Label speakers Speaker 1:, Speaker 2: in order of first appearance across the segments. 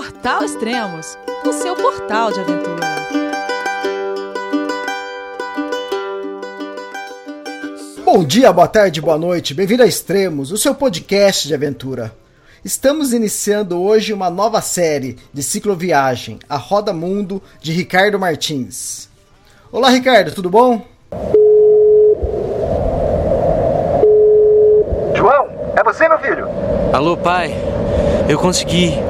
Speaker 1: Portal Extremos, o seu portal de aventura.
Speaker 2: Bom dia, boa tarde, boa noite. Bem-vindo a Extremos, o seu podcast de aventura. Estamos iniciando hoje uma nova série de cicloviagem, a Roda Mundo de Ricardo Martins. Olá, Ricardo, tudo bom?
Speaker 3: João, é você, meu filho?
Speaker 4: Alô, pai. Eu consegui.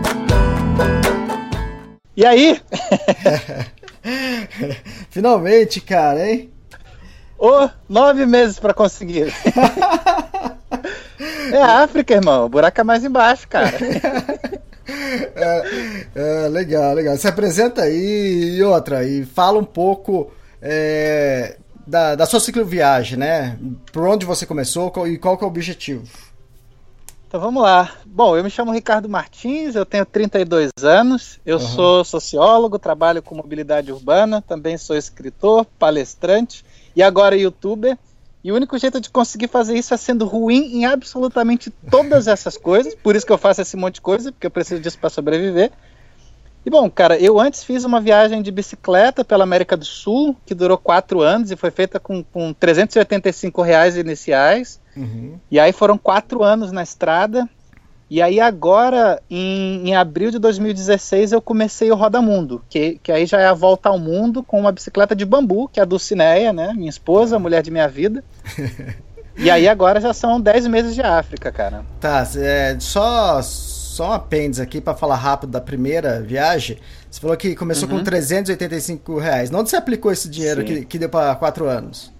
Speaker 5: E aí?
Speaker 2: Finalmente, cara, hein?
Speaker 5: Ô, oh, nove meses para conseguir. é África, irmão. O buraco é mais embaixo, cara.
Speaker 2: é, é, legal, legal. Se apresenta aí e outra, e fala um pouco é, da, da sua cicloviagem, né? Por onde você começou e qual que é o objetivo.
Speaker 5: Então vamos lá. Bom, eu me chamo Ricardo Martins, eu tenho 32 anos, eu uhum. sou sociólogo, trabalho com mobilidade urbana, também sou escritor, palestrante e agora youtuber. E o único jeito de conseguir fazer isso é sendo ruim em absolutamente todas essas coisas. Por isso que eu faço esse monte de coisa, porque eu preciso disso para sobreviver. E bom, cara, eu antes fiz uma viagem de bicicleta pela América do Sul, que durou quatro anos e foi feita com, com 385 reais iniciais. Uhum. E aí foram quatro anos na estrada. E aí agora, em, em, abril de 2016, eu comecei o Roda Mundo, que, que aí já é a volta ao mundo com uma bicicleta de bambu, que é a Dulcineia, né? Minha esposa, mulher de minha vida. e aí agora já são 10 meses de África, cara.
Speaker 2: Tá, é, só, só um apêndice aqui para falar rápido da primeira viagem. Você falou que começou uhum. com 385 reais. Onde você aplicou esse dinheiro que, que deu para quatro anos?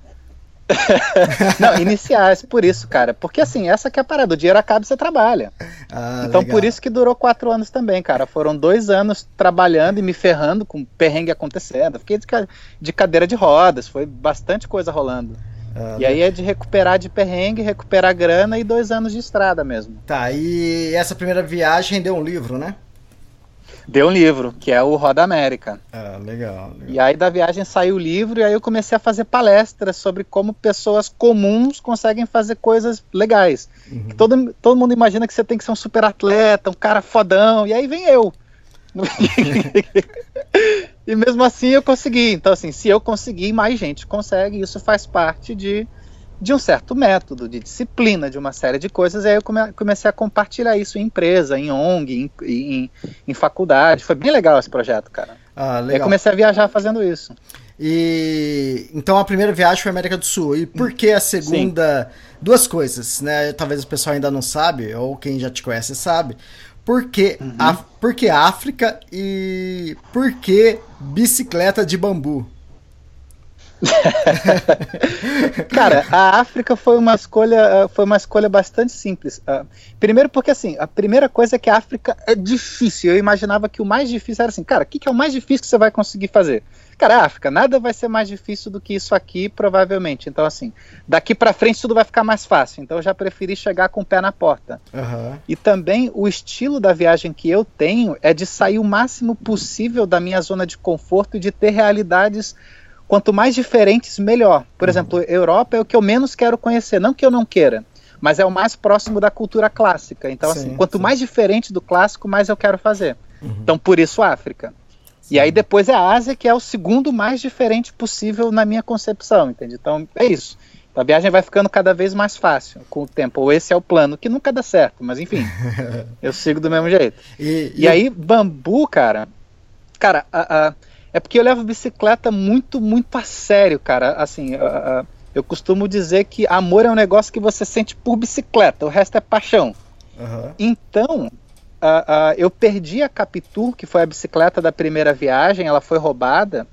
Speaker 5: não, iniciais, por isso, cara. Porque assim, essa que é a parada, o dinheiro acaba e você trabalha. Ah, então legal. por isso que durou quatro anos também, cara. Foram dois anos trabalhando e me ferrando com perrengue acontecendo. Fiquei de, de cadeira de rodas, foi bastante coisa rolando. Ah, e aí é de recuperar de perrengue, recuperar grana e dois anos de estrada mesmo.
Speaker 2: Tá, e essa primeira viagem rendeu um livro, né?
Speaker 5: Deu um livro, que é o Roda América.
Speaker 2: Ah, legal, legal,
Speaker 5: E aí da viagem saiu o livro e aí eu comecei a fazer palestras sobre como pessoas comuns conseguem fazer coisas legais. Uhum. Todo, todo mundo imagina que você tem que ser um super atleta, um cara fodão, e aí vem eu. e mesmo assim eu consegui. Então, assim, se eu conseguir, mais gente consegue. Isso faz parte de de um certo método, de disciplina, de uma série de coisas. E aí eu come, comecei a compartilhar isso em empresa, em ONG, em, em, em faculdade. Foi bem legal esse projeto, cara. Ah, legal. E aí comecei a viajar fazendo isso.
Speaker 2: E então a primeira viagem foi América do Sul. E por que a segunda? Sim. Duas coisas, né? Talvez o pessoal ainda não sabe, ou quem já te conhece sabe. Por que, uhum. a, por que África e por que bicicleta de bambu?
Speaker 5: Cara, a África foi uma escolha, eh, foi uma escolha bastante simples. Uh, primeiro porque assim, a primeira coisa é que a África é difícil. Eu imaginava que o mais difícil era assim, cara, o que, que, é o mais difícil que você vai conseguir fazer? Cara, a África, nada vai ser mais difícil do que isso aqui, provavelmente. Então, assim, daqui para frente tudo vai ficar mais fácil. Então, eu já preferi chegar com o pé na porta. Uhum. E também o estilo da viagem que eu tenho é de sair o máximo possível da minha zona de conforto e de ter realidades quanto mais diferentes, melhor. Por uhum. exemplo, Europa é o que eu menos quero conhecer, não que eu não queira, mas é o mais próximo da cultura clássica. Então, sim, assim, quanto sim. mais diferente do clássico, mais eu quero fazer. Uhum. Então, por isso, África. Sim. E aí depois é a Ásia, que é o segundo mais diferente possível na minha concepção, entende? Então, é isso. A viagem vai ficando cada vez mais fácil com o tempo. Ou esse é o plano, que nunca dá certo, mas enfim, eu sigo do mesmo jeito. E, e, e aí, bambu, cara. Cara, a, a é porque eu levo bicicleta muito, muito a sério, cara. Assim, uh, uh, eu costumo dizer que amor é um negócio que você sente por bicicleta, o resto é paixão. Uhum. Então, uh, eu perdi a Capitu, que foi a bicicleta da primeira viagem, ela foi roubada.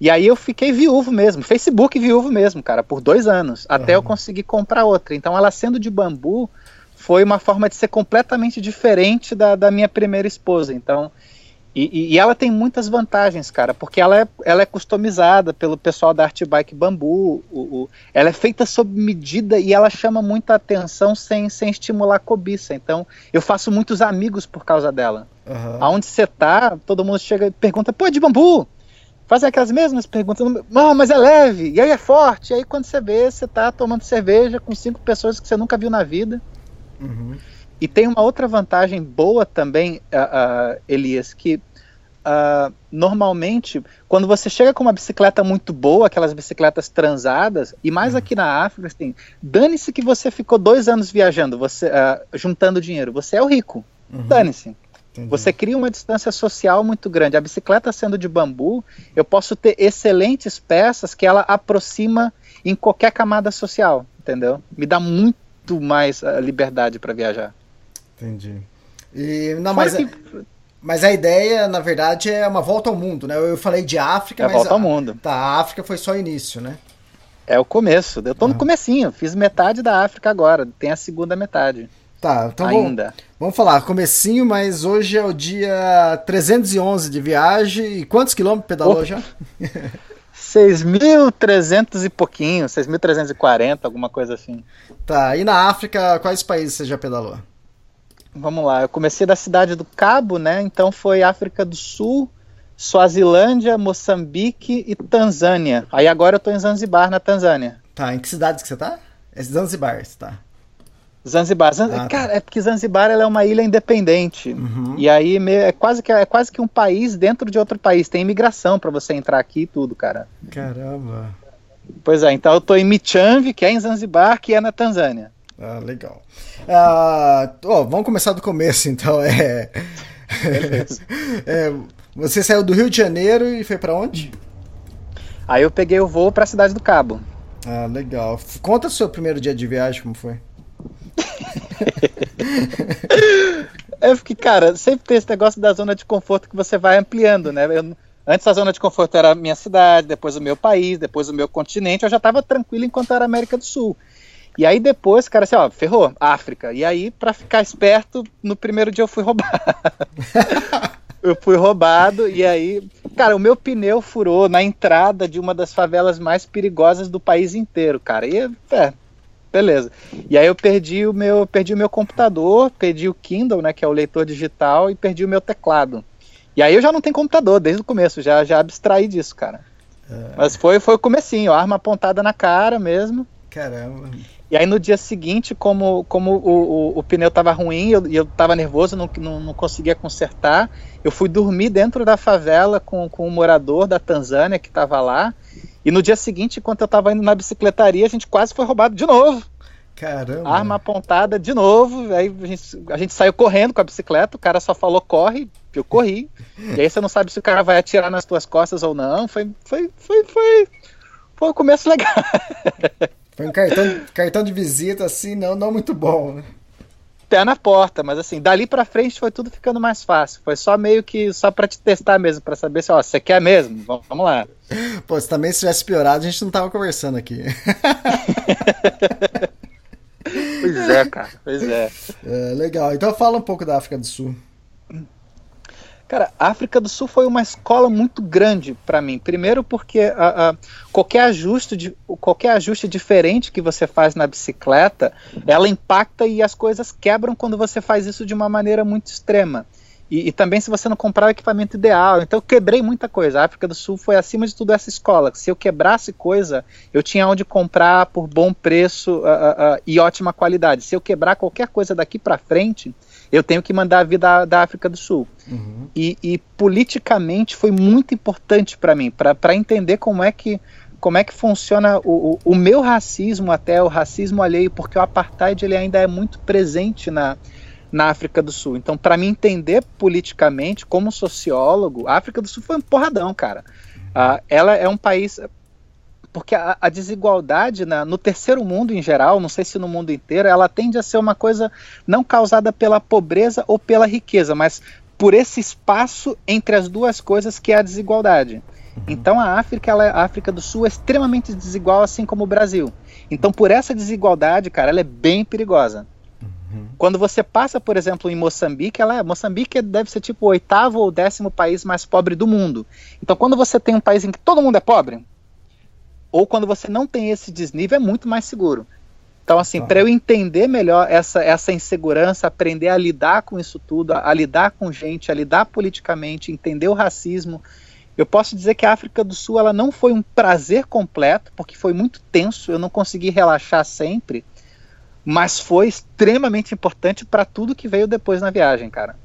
Speaker 5: E aí eu fiquei viúvo mesmo, Facebook viúvo mesmo, cara, por dois anos, até uhum. eu conseguir comprar outra. Então, ela sendo de bambu, foi uma forma de ser completamente diferente da, da minha primeira esposa. Então, E, e, ela tem muitas vantagens, cara, porque ela é, ela é customizada pelo pessoal da Art Bike Bambu, o, o, ela é feita sob medida e ela chama muita atenção sem, sem estimular cobiça. Então, eu faço muitos amigos por causa dela. Uhum. Aonde você tá, todo mundo chega e pergunta, pô, é de bambu? Fazem aquelas mesmas perguntas, mas é leve, e aí é forte. E aí quando você vê, você tá tomando cerveja com cinco pessoas que você nunca viu na vida. Uhum. E tem uma outra vantagem boa também, uh, uh, Elias, que uh, normalmente, quando você chega com uma bicicleta muito boa, aquelas bicicletas transadas, e mais aqui na África, assim, dane-se que você ficou dois anos viajando, você juntando dinheiro, você é o rico, uhum. dane-se. Você cria uma distância social muito grande. A bicicleta sendo de bambu, eu posso ter excelentes peças que ela aproxima em qualquer camada social, entendeu? Me dá muito mais uh, liberdade para viajar.
Speaker 2: Entendi. E, não, mas, que... mas a ideia, na verdade, é uma volta ao mundo, né? Eu falei de África,
Speaker 5: é
Speaker 2: mas.
Speaker 5: volta ao mundo.
Speaker 2: Tá, a África foi só início, né?
Speaker 5: É o começo. Eu tô no comecinho. Fiz metade da África agora. Tem a segunda metade.
Speaker 2: Tá, então ainda. Vamos, vamos falar, comecinho, mas hoje é o dia 311 de viagem. E quantos quilômetros pedalou oh. já?
Speaker 5: 6.300 e pouquinho, 6.340, alguma coisa assim.
Speaker 2: Tá, e na África, quais países você já pedalou?
Speaker 5: Vamos lá, eu comecei da cidade do Cabo, né? Então foi África do Sul, Suazilândia, Moçambique e Tanzânia. Aí agora eu tô em Zanzibar, na Tanzânia.
Speaker 2: Tá, em que cidade que você tá? É Zanzibar, você tá?
Speaker 5: Zanzibar. Zanz... Ah, tá. Cara, é porque Zanzibar é uma ilha independente. Uhum. E aí é quase, que, é quase que um país dentro de outro país. Tem imigração para você entrar aqui e tudo, cara.
Speaker 2: Caramba.
Speaker 5: Pois é, então eu tô em Michamvi, que é em Zanzibar, que é na Tanzânia.
Speaker 2: Ah, legal. Ah, oh, vamos começar do começo, então. É... é... Você saiu do Rio de Janeiro e foi para onde?
Speaker 5: Aí eu peguei o voo para a cidade do Cabo.
Speaker 2: Ah, legal. Conta o seu primeiro dia de viagem, como foi?
Speaker 5: é porque, cara, sempre tem esse negócio da zona de conforto que você vai ampliando, né? Eu, antes a zona de conforto era a minha cidade, depois o meu país, depois o meu continente, eu já estava tranquilo enquanto era América do Sul. E aí depois, cara, assim, ó, ferrou, África. E aí, para ficar esperto, no primeiro dia eu fui roubado. eu fui roubado e aí, cara, o meu pneu furou na entrada de uma das favelas mais perigosas do país inteiro, cara. E é, beleza. E aí eu perdi o meu, perdi o meu computador, perdi o Kindle, né, que é o leitor digital, e perdi o meu teclado. E aí eu já não tenho computador desde o começo, já já abstraí disso, cara. É. Mas foi foi o comecinho, arma apontada na cara mesmo.
Speaker 2: Caramba.
Speaker 5: E aí no dia seguinte, como, como o, o, o pneu estava ruim e eu, eu tava nervoso, não, não, não, conseguia consertar, eu fui dormir dentro da favela com, com um morador da Tanzânia que estava lá. E no dia seguinte, enquanto eu tava indo na bicicletaria, a gente quase foi roubado de novo.
Speaker 2: Caramba.
Speaker 5: Arma apontada de novo. Aí a gente, a gente saiu correndo com a bicicleta, o cara só falou corre, eu corri. e aí você não sabe se o cara vai atirar nas tuas costas ou não. Foi, foi, foi, foi, foi um começo legal.
Speaker 2: foi um cartão, cartão de visita, assim, não, não muito bom, né?
Speaker 5: pé na porta, mas assim, dali para frente foi tudo ficando mais fácil. Foi só meio que só para te testar mesmo, para saber se, ó, você quer mesmo? Vamos, vamos lá.
Speaker 2: Pô, se também se tivesse piorado, a gente não tava conversando aqui.
Speaker 5: pois é, cara, pois é.
Speaker 2: é. Legal. Então fala um pouco da África do Sul.
Speaker 5: Cara, a África do Sul foi uma escola muito grande para mim. Primeiro porque a, a, qualquer ajuste de, qualquer ajuste diferente que você faz na bicicleta, ela impacta e as coisas quebram quando você faz isso de uma maneira muito extrema. E, e, também se você não comprar o equipamento ideal. Então eu quebrei muita coisa. A África do Sul foi acima de tudo essa escola. Se eu quebrasse coisa, eu tinha onde comprar por bom preço uh, uh, uh, e ótima qualidade. Se eu quebrar qualquer coisa daqui para frente, eu tenho que mandar a vida da, África do Sul. Uhum. E, e, politicamente foi muito importante para mim, para entender como é que como é que funciona o, o, o, meu racismo até o racismo alheio, porque o apartheid ele ainda é muito presente na, na África do Sul. Então, para mim entender politicamente, como sociólogo, a África do Sul foi um porradão, cara. Uh, ela é um país porque a, a desigualdade na, no terceiro mundo em geral, não sei se no mundo inteiro, ela tende a ser uma coisa não causada pela pobreza ou pela riqueza, mas por esse espaço entre as duas coisas que é a desigualdade. Uhum. Então a África, ela, a África do Sul é extremamente desigual, assim como o Brasil. Então por essa desigualdade, cara, ela é bem perigosa. Uhum. Quando você passa, por exemplo, em Moçambique, ela, é, Moçambique deve ser tipo o oitavo ou décimo país mais pobre do mundo. Então, quando você tem um país em que todo mundo é pobre, ou quando você não tem esse desnível, é muito mais seguro. Então, assim, tá. para eu entender melhor essa, essa insegurança, aprender a lidar com isso tudo, a, a, lidar com gente, a lidar politicamente, entender o racismo, eu posso dizer que a África do Sul ela não foi um prazer completo, porque foi muito tenso, eu não consegui relaxar sempre, mas foi extremamente importante para tudo que veio depois na viagem, cara.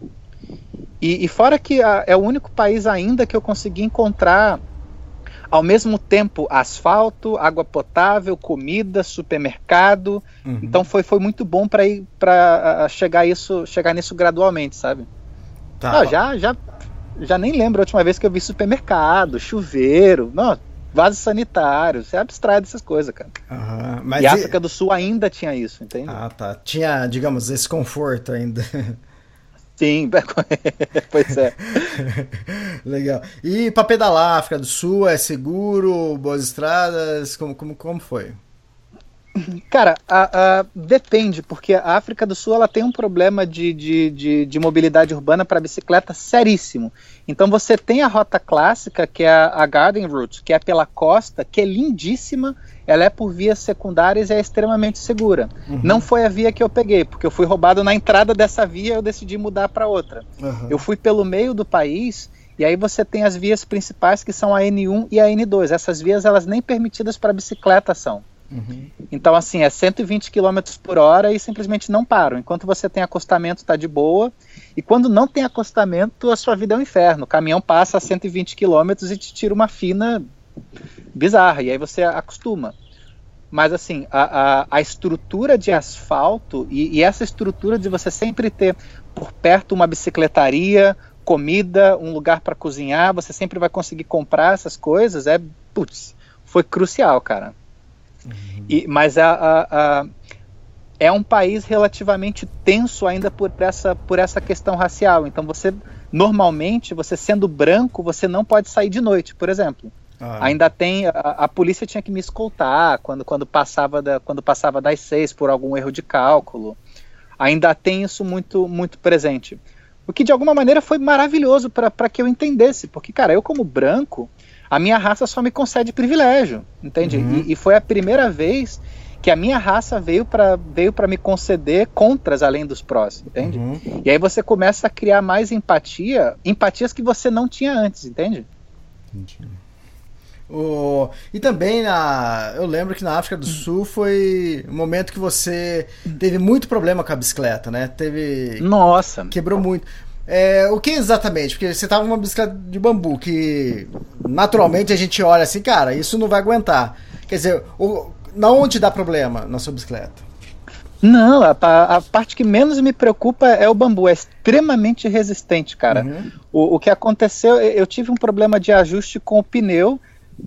Speaker 5: E, e fora que a, é o único país ainda que eu consegui encontrar ao mesmo tempo asfalto, água potável, comida, supermercado. Uhum. Então foi, foi muito bom para ir para chegar isso, chegar nisso gradualmente, sabe? Tá. Ah, já já já nem lembro a última vez que eu vi supermercado, chuveiro, não, vasos sanitários, você abstrai dessas coisas, cara. Uhum, mas e a África e... do Sul ainda tinha isso, entende?
Speaker 2: Ah, tá. Tinha, digamos, esse conforto ainda.
Speaker 5: Sim, pois é.
Speaker 2: Legal. E para pedalar, África do Sul, é seguro, boas estradas, como, como, como foi?
Speaker 5: Cara, a, a, depende, porque a África do Sul ela tem um problema de, de, de, de mobilidade urbana para bicicleta seríssimo. Então você tem a rota clássica, que é a, a Garden Route, que é pela costa, que é lindíssima, ela é por vias secundárias e é extremamente segura. Uhum. Não foi a via que eu peguei, porque eu fui roubado na entrada dessa via eu decidi mudar para outra. Uhum. Eu fui pelo meio do país e aí você tem as vias principais que são a N1 e a N2. Essas vias elas nem permitidas para bicicleta são. Uhum. Então, assim, é 120 km por hora e simplesmente não param. Enquanto você tem acostamento, está de boa. E quando não tem acostamento, a sua vida é um inferno. O caminhão passa a 120 km e te tira uma fina bizarra. E aí você acostuma. Mas, assim, a, a, a estrutura de asfalto e, e essa estrutura de você sempre ter por perto uma bicicletaria, comida, um lugar para cozinhar, você sempre vai conseguir comprar essas coisas, é, putz, foi crucial, cara. Uhum. E, mas a, a, a, é um país relativamente tenso ainda por essa, por essa questão racial. Então você normalmente, você sendo branco, você não pode sair de noite, por exemplo. Ah. Ainda tem a, a, polícia tinha que me escoltar quando, quando passava da, quando passava das seis por algum erro de cálculo. Ainda tem isso muito muito presente. O que de alguma maneira foi maravilhoso para que eu entendesse, porque cara, eu como branco, a minha raça só me concede privilégio, entende? Uhum. E, e, foi a primeira vez que a minha raça veio para veio me conceder contras além dos prós, entende? Uhum. E aí você começa a criar mais empatia, empatias que você não tinha antes, entende? Entendi.
Speaker 2: O... E também na. Eu lembro que na África do Sul foi um momento que você teve muito problema com a bicicleta, né? Teve.
Speaker 5: Nossa!
Speaker 2: Quebrou muito. É, o que exatamente? Porque você tava numa bicicleta de bambu, que naturalmente a gente olha assim, cara, isso não vai aguentar. Quer dizer, o, na onde dá problema na sua bicicleta?
Speaker 5: Não, a, a, parte que menos me preocupa é o bambu, é extremamente resistente, cara. Uhum. O, o que aconteceu, eu tive um problema de ajuste com o pneu,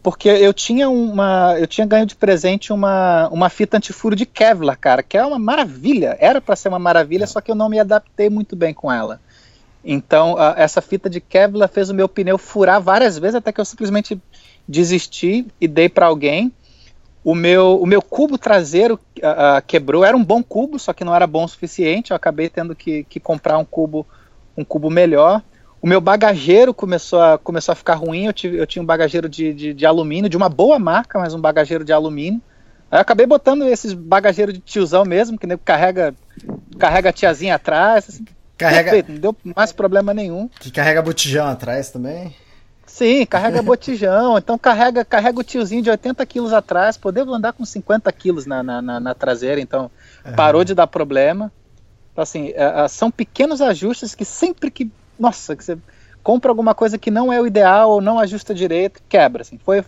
Speaker 5: porque eu tinha uma, eu tinha ganho de presente uma, uma fita antifuro de Kevlar, cara, que é uma maravilha, era para ser uma maravilha, só que eu não me adaptei muito bem com ela. Então, a, essa fita de Kevlar fez o meu pneu furar várias vezes até que eu simplesmente desisti e dei para alguém. O meu, o meu cubo traseiro quebrou, era um bom cubo, só que não era bom o suficiente. Eu acabei tendo que, que comprar um cubo, um cubo melhor. O meu bagageiro começou a, começou a ficar ruim. Eu, tive, eu tinha um bagageiro de, de, de alumínio, de uma boa marca, mas um bagageiro de alumínio. Aí eu acabei botando esses bagageiros de tiozão mesmo, que carrega, carrega a tiazinha atrás. Assim.
Speaker 2: Carrega... Perfeito,
Speaker 5: não deu mais problema nenhum.
Speaker 2: Que carrega botijão atrás também?
Speaker 5: Sim, carrega botijão. Então carrega, carrega o tiozinho de 80 quilos atrás. Pô, devo andar com 50 quilos na, na, na, na traseira, então é. parou de dar problema. Então, assim, é, é, são pequenos ajustes que sempre que. Nossa, que você compra alguma coisa que não é o ideal ou não ajusta direito, quebra. Assim. Foi,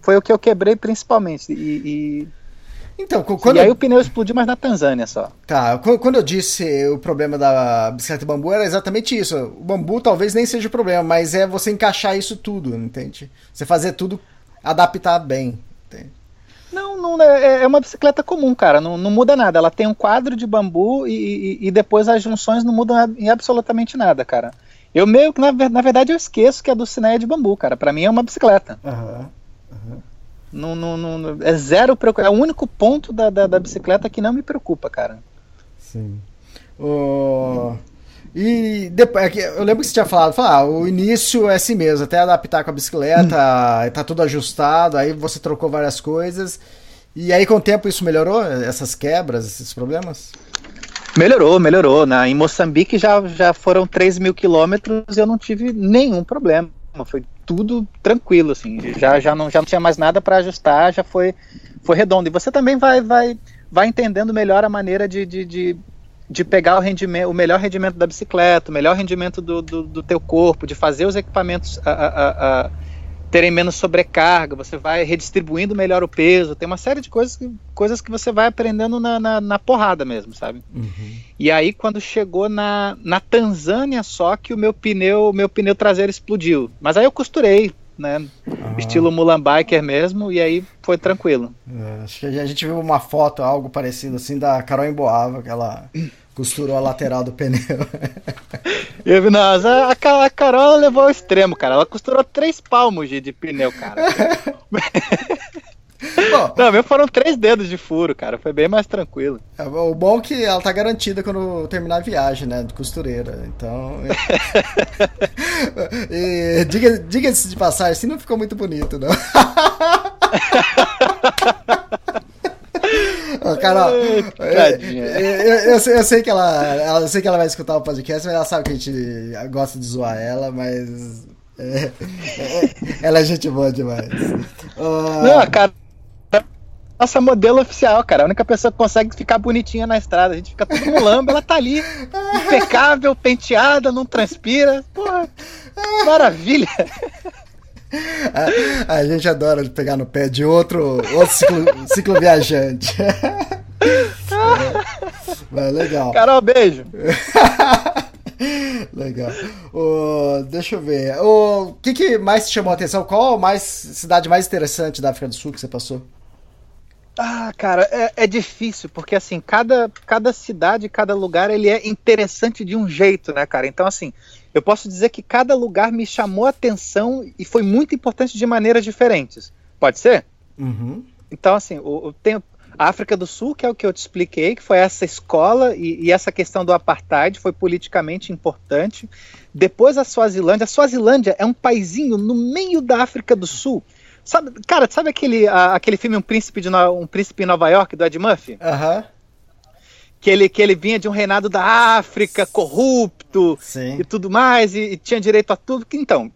Speaker 5: foi o que eu quebrei principalmente. E, e então, quando... E aí o pneu explodiu, mas na Tanzânia só.
Speaker 2: Tá, quando eu disse o problema da bicicleta bambu, era exatamente isso. O bambu talvez nem seja o problema, mas é você encaixar isso tudo, entende? Você fazer tudo, adaptar bem, entende?
Speaker 5: Não, não é, é uma bicicleta comum, cara. Não, não muda nada. Ela tem um quadro de bambu e, e, e depois as junções não mudam em absolutamente nada, cara. Eu meio que, na, na verdade, eu esqueço que a do Ciné é de bambu, cara. Para mim é uma bicicleta. Aham. Uhum. Não, não, não, é zero É o único ponto da, da, da, bicicleta que não me preocupa, cara.
Speaker 2: Sim. O... E depois, é eu lembro que você tinha falado, falar, ah, o início é assim mesmo, até adaptar com a bicicleta, hum. tá tudo ajustado, aí você trocou várias coisas. E aí com o tempo isso melhorou, essas quebras, esses problemas?
Speaker 5: Melhorou, melhorou. Na, em Moçambique já, já foram 3 mil quilômetros e eu não tive nenhum problema. Foi tudo tranquilo, assim. Já, já, não, já não tinha mais nada para ajustar, já foi, foi redondo. E você também vai, vai, vai entendendo melhor a maneira de, de, de, de pegar o, rendimento, o melhor rendimento da bicicleta, o melhor rendimento do, do, do teu corpo, de fazer os equipamentos a, a, a terem menos sobrecarga, você vai redistribuindo melhor o peso, tem uma série de coisas que, coisas que você vai aprendendo na, na, na porrada mesmo, sabe? Uhum. E aí quando chegou na, na Tanzânia só que o meu pneu, meu pneu traseiro explodiu. Mas aí eu costurei, né? Uhum. Estilo Mulan Biker mesmo, e aí foi tranquilo.
Speaker 2: É, acho que a gente viu uma foto, algo parecido assim, da Carol Emboava, que ela costurou a lateral do pneu.
Speaker 5: Eu, não, a, a Carol levou ao extremo, cara. Ela costurou três palmos de, de pneu, cara. Bom, não, meu foram três dedos de furo, cara. Foi bem mais tranquilo.
Speaker 2: É, o bom é que ela tá garantida quando terminar a viagem, né? De costureira. Então. e, diga, diga-se de passagem, assim não ficou muito bonito, não. Carol, eu, eu, eu, eu, sei que ela, ela, eu sei que ela vai escutar o podcast, mas ela sabe que a gente gosta de zoar ela, mas é, é, ela é gente boa demais.
Speaker 5: Uh... Não, cara, nossa modelo oficial, cara. A única pessoa que consegue ficar bonitinha na estrada. A gente fica tudo mulando, ela tá ali, impecável, penteada, não transpira. Porra, maravilha.
Speaker 2: A, a, gente adora pegar no pé de outro, outro ciclo, viajante. Mas legal.
Speaker 5: Carol, beijo.
Speaker 2: legal. O, deixa eu ver. O que, que mais te chamou a atenção? Qual a mais, cidade mais interessante da África do Sul que você passou?
Speaker 5: Ah, cara, é, é, difícil, porque assim, cada, cada cidade, cada lugar, ele é interessante de um jeito, né, cara? Então, assim, eu posso dizer que cada lugar me chamou a atenção e foi muito importante de maneiras diferentes. Pode ser?
Speaker 2: Uhum.
Speaker 5: Então, assim, o, tem a África do Sul, que é o que eu te expliquei, que foi essa escola e, e essa questão do apartheid foi politicamente importante. Depois a Suazilândia. A Suazilândia é um paizinho no meio da África do Sul. Sabe, cara, sabe aquele, a, aquele filme um príncipe, de no, um príncipe em Nova York, do Ed Murphy?
Speaker 2: Aham. Uhum
Speaker 5: que ele, que ele vinha de um reinado da África, corrupto Sim. e tudo mais, e, e, tinha direito a tudo. Então,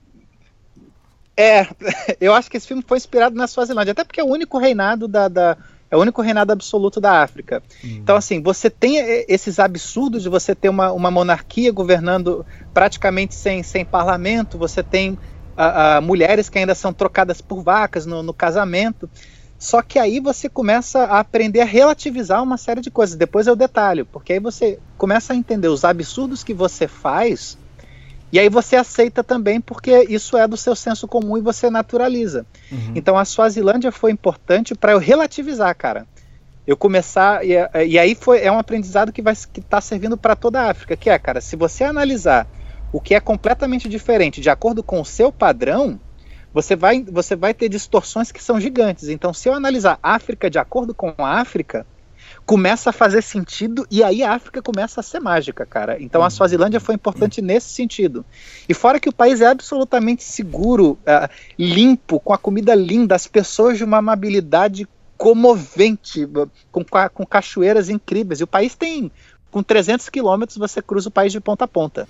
Speaker 5: é, eu acho que esse filme foi inspirado na Suazilândia, até porque é o único reinado da, da é o único reinado absoluto da África. Uhum. Então, assim, você tem esses absurdos de você ter uma, uma monarquia governando praticamente sem, sem parlamento, você tem a, a, mulheres que ainda são trocadas por vacas no, no casamento. Só que aí você começa a aprender a relativizar uma série de coisas. Depois eu detalho, porque aí você começa a entender os absurdos que você faz e aí você aceita também porque isso é do seu senso comum e você naturaliza. Uhum. Então a Suazilândia foi importante para eu relativizar, cara. Eu começar e, e, aí foi é um aprendizado que vai que está servindo para toda a África, que é, cara, se você analisar o que é completamente diferente de acordo com o seu padrão, você vai, você vai ter distorções que são gigantes. Então, se eu analisar África de acordo com a África, começa a fazer sentido e aí a África começa a ser mágica, cara. Então a. Suazilândia foi importante nesse sentido. E fora que o país é absolutamente seguro, uh, limpo, com a comida linda, as pessoas de uma amabilidade comovente, com, com cachoeiras incríveis. E o país tem, com 300 quilômetros, você cruza o país de ponta a ponta.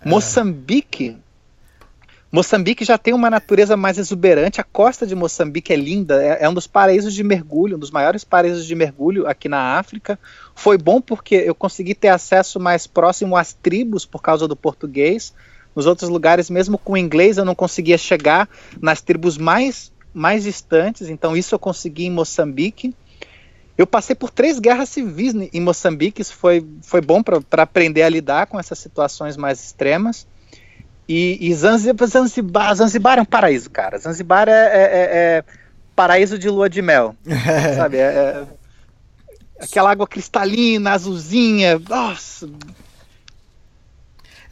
Speaker 5: É. Moçambique Moçambique já tem uma natureza mais exuberante. A costa de Moçambique é linda, é, é, um dos paraísos de mergulho, um dos maiores paraísos de mergulho aqui na África. Foi bom porque eu consegui ter acesso mais próximo às tribos por causa do português. Nos outros lugares, mesmo com inglês, eu não conseguia chegar nas tribos mais, mais distantes. Então, isso eu consegui em Moçambique. Eu passei por três guerras civis em Moçambique. Isso foi, foi bom para aprender a lidar com essas situações mais extremas. E, e Zanzibar, Zanzibar, Zanzibar é um paraíso, cara. Zanzibar é, é, é, é paraíso de lua de mel. sabe? É, é, aquela água cristalina, azulzinha. Nossa.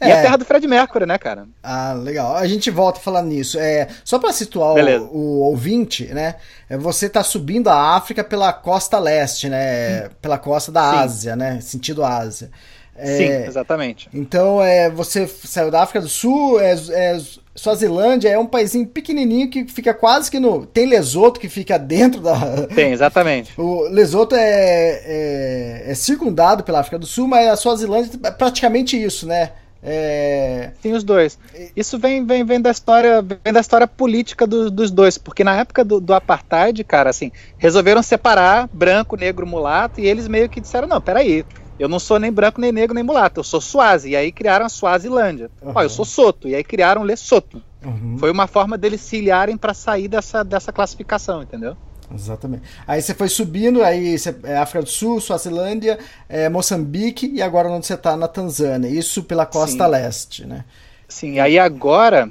Speaker 5: E é a terra do Fred Mercury, né, cara?
Speaker 2: Ah, legal. A gente volta a falar nisso. É, só para situar o, o, ouvinte, né? Você tá subindo a África pela costa leste, né? Hum. Pela costa da Sim. Ásia, né? Sentido Ásia. É,
Speaker 5: Sim, exatamente.
Speaker 2: Então, é, você saiu da África do Sul, é, é, Suazilândia é um paísinho pequenininho que fica quase que no... Tem Lesoto que fica dentro da...
Speaker 5: Tem, exatamente.
Speaker 2: O Lesoto é, é, é circundado pela África do Sul, mas a Suazilândia é praticamente isso, né? É...
Speaker 5: Tem os dois. Isso vem, vem, vem da história vem da história política do, dos dois, porque na época do, do, apartheid, cara, assim, resolveram separar branco, negro, mulato, e eles meio que disseram, não, peraí, eu não sou nem branco, nem negro, nem mulato, eu sou Suazi, e aí criaram a Suazilândia. Uhum. Ó, eu sou Soto, e aí criaram Lesoto. Uhum. Foi uma forma deles se ilharem para sair dessa, dessa classificação, entendeu?
Speaker 2: Exatamente. Aí você foi subindo, aí você, é África do Sul, Suazilândia, é, Moçambique e agora onde você está na Tanzânia. Isso pela costa
Speaker 5: Sim.
Speaker 2: leste, né?
Speaker 5: Sim, aí agora,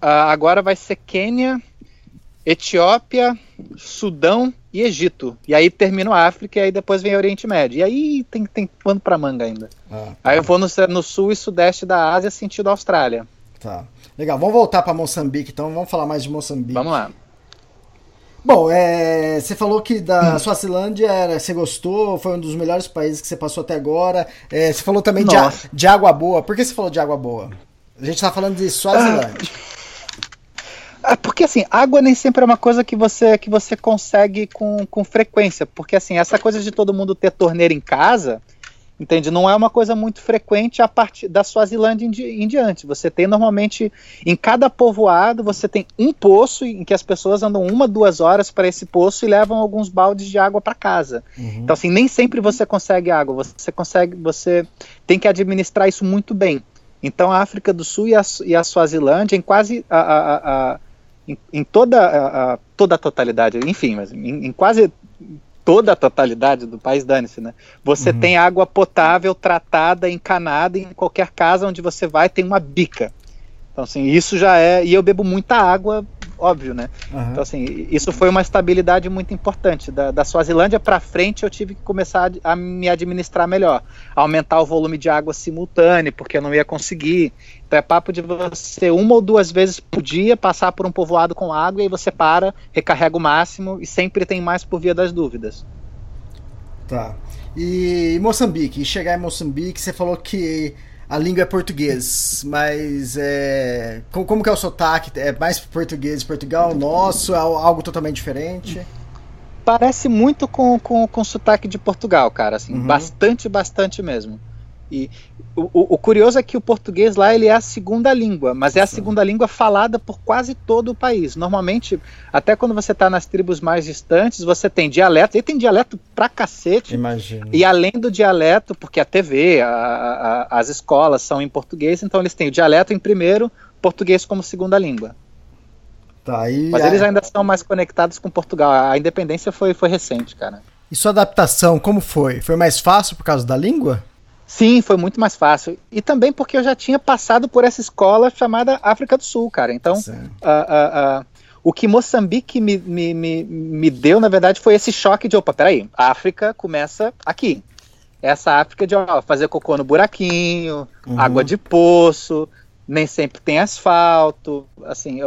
Speaker 5: agora vai ser Quênia, Etiópia, Sudão e Egito. E aí termina a África e aí depois vem o Oriente Médio. E aí tem, tem pano para manga ainda. Ah, tá. Aí eu vou no, no sul e sudeste da Ásia, sentido Austrália.
Speaker 2: Tá. Legal, vamos voltar para Moçambique, então vamos falar mais de Moçambique.
Speaker 5: Vamos lá.
Speaker 2: Bom, é, você falou que da hum. Suazilândia você gostou, foi um dos melhores países que você passou até agora. É, você falou também de, de, água boa. Por que você falou de água boa? A gente está falando de Suazilândia.
Speaker 5: Ah, porque assim, água nem sempre é uma coisa que você que você consegue com, com frequência. Porque assim, essa coisa de todo mundo ter torneira em casa, Entende? Não é uma coisa muito frequente a partir da Suazilândia em, di em, diante. Você tem normalmente, em cada povoado, você tem um poço em que as pessoas andam uma, duas horas para esse poço e levam alguns baldes de água para casa. Uhum. Então, assim, nem sempre você consegue água. Você consegue, você tem que administrar isso muito bem. Então, a África do Sul e a, e a Suazilândia, em quase a, a, a em, em, toda a, toda a totalidade, enfim, mas em, em quase toda a totalidade do país, dane-se, né? Você uhum. tem água potável, tratada, encanada, em qualquer casa onde você vai tem uma bica. Então, assim, isso já é. E eu bebo muita água, óbvio, né? Uhum. Então, assim, isso foi uma estabilidade muito importante. Da, da Suazilândia para frente, eu tive que começar a, a, me administrar melhor. Aumentar o volume de água simultâneo, porque eu não ia conseguir. Então, é papo de você, uma ou duas vezes por dia, passar por um povoado com água, e aí você para, recarrega o máximo, e sempre tem mais por via das dúvidas.
Speaker 2: Tá. E Moçambique, chegar em Moçambique, você falou que a língua é português, mas é, como, como que é o sotaque? É mais português de Portugal, nosso, é algo totalmente diferente?
Speaker 5: Parece muito com, com, com sotaque de Portugal, cara, assim, uhum. bastante, bastante mesmo. E o, o, curioso é que o português lá ele é a segunda língua, mas é a segunda língua falada por quase todo o país. Normalmente, até quando você está nas tribos mais distantes, você tem dialeto, e tem dialeto pra cacete.
Speaker 2: Imagina.
Speaker 5: E além do dialeto, porque a TV, a, a, as escolas são em português, então eles têm o dialeto em primeiro, português como segunda língua.
Speaker 2: Tá,
Speaker 5: mas eles ainda são mais conectados com Portugal. A independência foi, foi recente, cara.
Speaker 2: E sua adaptação, como foi? Foi mais fácil por causa da língua?
Speaker 5: Sim, foi muito mais fácil. E também porque eu já tinha passado por essa escola chamada África do Sul, cara. Então, uh, uh, uh, o que Moçambique me, me, me, me deu, na verdade, foi esse choque de: opa, peraí, a África começa aqui. Essa África de ó, fazer cocô no buraquinho, uhum. água de poço, nem sempre tem asfalto, assim,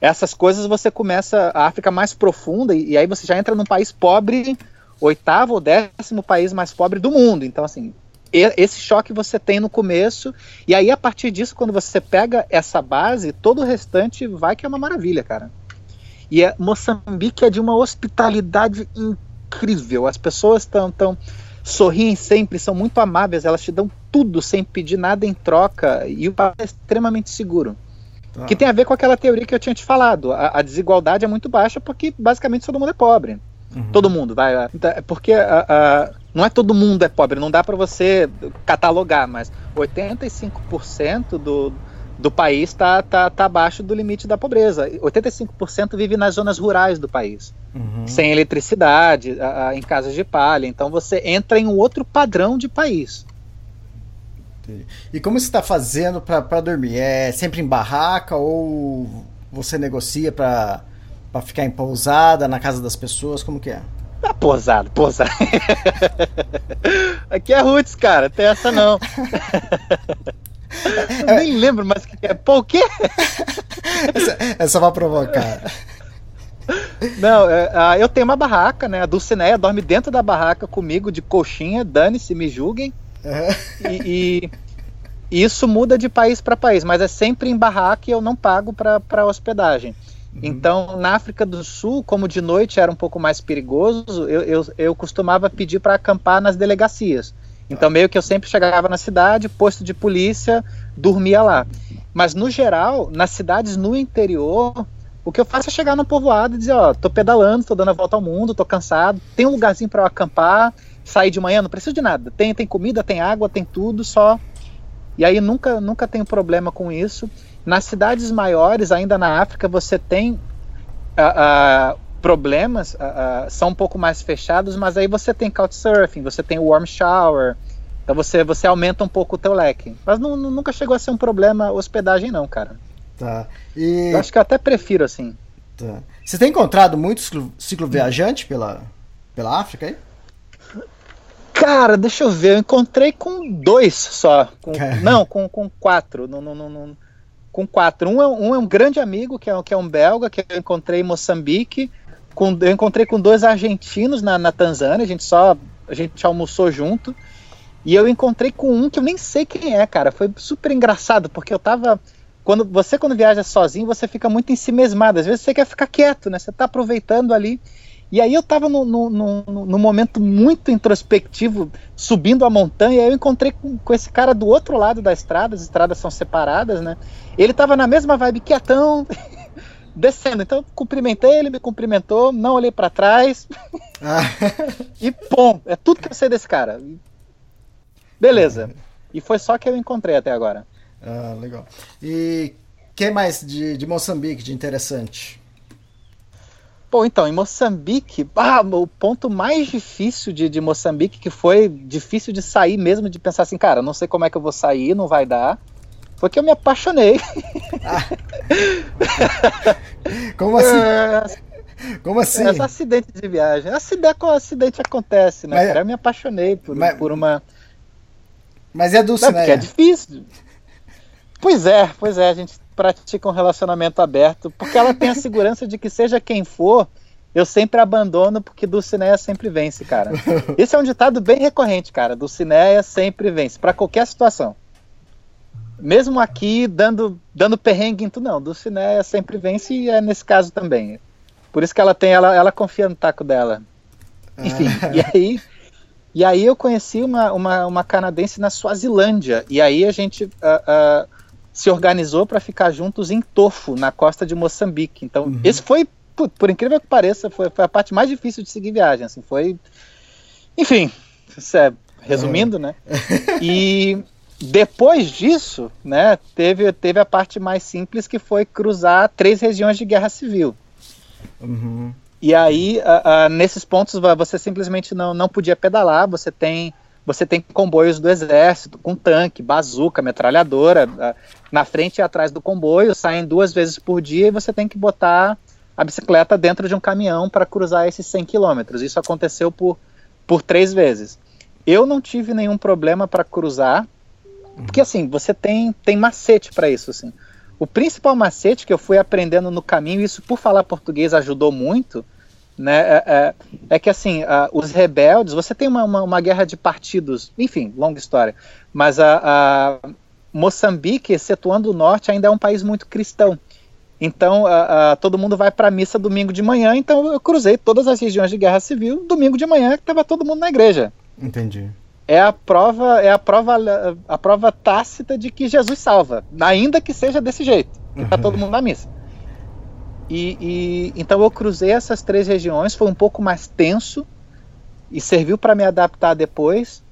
Speaker 5: essas coisas você começa a África mais profunda e, e, aí você já entra num país pobre, oitavo ou décimo país mais pobre do mundo. Então, assim, esse choque você tem no começo, e aí a partir disso, quando você pega essa base, todo o restante vai que é uma maravilha, cara. E é, Moçambique é de uma hospitalidade incrível. As pessoas estão tão, sorriem sempre, são muito amáveis, elas te dão tudo sem pedir nada em troca, e o país é extremamente seguro. Tá. Que tem a ver com aquela teoria que eu tinha te falado. A, a desigualdade é muito baixa porque basicamente todo mundo é pobre. Uhum. Todo mundo vai. Então, é porque a, a não é todo mundo é pobre, não dá para você catalogar, mas 85% do, do país está tá, tá abaixo do limite da pobreza. 85% vive nas zonas rurais do país, uhum. sem eletricidade, a, a, em casas de palha. Então você entra em um outro padrão de país.
Speaker 2: E como você está fazendo para dormir? É sempre em barraca ou você negocia para ficar em pousada na casa das pessoas? Como que é?
Speaker 5: Ah, posado, posado. Aqui é Roots, cara, tem essa não. Eu nem lembro mais o que é. Pô, o quê?
Speaker 2: Essa, é só pra provocar.
Speaker 5: Não, é, eu tenho uma barraca, né? A Dulcineia dorme dentro da barraca comigo de coxinha, dane-se, me julguem. Uhum. E, e, e, isso muda de país para país, mas é sempre em barraca e eu não pago para hospedagem. Uhum. Então, na África do Sul, como de noite era um pouco mais perigoso, eu, eu, eu costumava pedir para acampar nas delegacias. Então, meio que eu sempre chegava na cidade, posto de polícia, dormia lá. Mas, no geral, nas cidades no interior, o que eu faço é chegar no povoado e dizer: Ó, tô pedalando, tô dando a volta ao mundo, tô cansado, tem um lugarzinho para eu acampar, sair de manhã, não preciso de nada. Tem, tem comida, tem água, tem tudo, só. E aí nunca, nunca tenho problema com isso. Nas cidades maiores, ainda na África, você tem. Uh, uh, problemas uh, são um pouco mais fechados, mas aí você tem couchsurfing, você tem warm shower, então você, você aumenta um pouco o teu leque. Mas não, nunca chegou a ser um problema hospedagem não, cara.
Speaker 2: Tá. E...
Speaker 5: Eu acho que eu até prefiro assim.
Speaker 2: Tá. Você tem encontrado muito ciclo, ciclo viajante pela, pela África aí?
Speaker 5: Cara, deixa eu ver, eu encontrei com dois só. Com, não, com, com quatro. Não, não, não, com quatro. Um é, um é um grande amigo, que é, que é um belga, que eu encontrei em Moçambique com, eu encontrei com dois argentinos na, na Tanzânia, a gente só a gente almoçou junto. E eu encontrei com um que eu nem sei quem é, cara. Foi super engraçado, porque eu tava. Quando você, quando viaja sozinho, você fica muito em si mesmado. Às vezes você quer ficar quieto, né? Você tá aproveitando ali. E aí eu tava num momento muito introspectivo, subindo a montanha, e eu encontrei com, com, esse cara do outro lado da estrada, as estradas são separadas, né? Ele tava na mesma vibe quietão. descendo. Então, cumprimentei, ele me cumprimentou, não olhei para trás. Ah. e pum, é tudo que eu sei desse cara. Beleza. E foi só que eu encontrei até agora.
Speaker 2: Ah, legal. E que mais de, de Moçambique de interessante?
Speaker 5: Bom, então, em Moçambique, ah, o ponto mais difícil de, de Moçambique, que foi difícil de sair mesmo, de pensar assim, cara, não sei como é que eu vou sair, não vai dar, foi que eu me apaixonei. Ah.
Speaker 2: Como assim? É, Como assim?
Speaker 5: É, acidente de viagem. Acidente, acidente acontece, né? Mas, eu me apaixonei por, mas, por uma.
Speaker 2: Mas é doce,
Speaker 5: Não, né? Porque é difícil. Pois é, pois é, a gente pratica um relacionamento aberto, porque ela tem a segurança de que seja quem for, eu sempre abandono, porque Dulcineia sempre vence, cara. Esse é um ditado bem recorrente, cara. Dulcineia sempre vence, para qualquer situação mesmo aqui dando, dando perrengue em tudo, não. Dulcinea sempre vence e é nesse caso também. Por isso que ela tem, ela, ela confia no taco dela. Enfim, ah. e aí e aí eu conheci uma, uma, uma, canadense na Suazilândia. E aí a gente uh, uh, se organizou para ficar juntos em Tofo, na costa de Moçambique. Então, uhum. esse foi, por, por, incrível que pareça, foi, foi, a parte mais difícil de seguir viagem. Assim, foi. Enfim, é, resumindo, uhum. né? E depois disso, né, teve, teve a parte mais simples que foi cruzar três regiões de guerra civil. Uhum. E aí, a, a, nesses pontos, você simplesmente não, não podia pedalar, você tem, você tem comboios do exército, com tanque, bazuca, metralhadora, na frente e atrás do comboio, saem duas vezes por dia e você tem que botar a bicicleta dentro de um caminhão para cruzar esses 100 quilômetros. Isso aconteceu por, por três vezes. Eu não tive nenhum problema para cruzar, porque assim, você tem, tem macete para isso, assim. O principal macete que eu fui aprendendo no caminho, isso por falar português ajudou muito, né, é, é, é que assim, uh, os rebeldes, você tem uma, uma, uma, guerra de partidos, enfim, longa história, mas a, a Moçambique, excetuando o norte, ainda é um país muito cristão. Então, uh, uh, todo mundo vai para a missa domingo de manhã, então eu cruzei todas as regiões de guerra civil, domingo de manhã, que estava todo mundo na igreja.
Speaker 2: Entendi
Speaker 5: é a prova, é a prova, a prova tácita de que Jesus salva, ainda que seja desse jeito, que tá todo mundo na missa. E, e, então eu cruzei essas três regiões, foi um pouco mais tenso e serviu para me adaptar depois,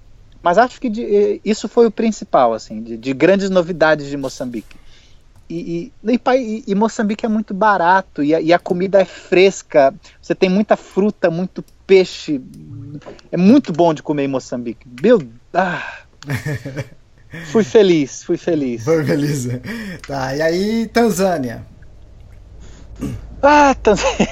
Speaker 5: mas acho que de, isso foi o principal, assim, de, de grandes novidades de Moçambique. E, e, e, Moçambique é muito barato e a, e a comida é fresca, você tem muita fruta, muito peixe. É muito bom de comer em Moçambique. Meu. Ah. fui feliz, fui feliz.
Speaker 2: Foi feliz. Tá, e aí, Tanzânia?
Speaker 5: Ah, Tanzânia.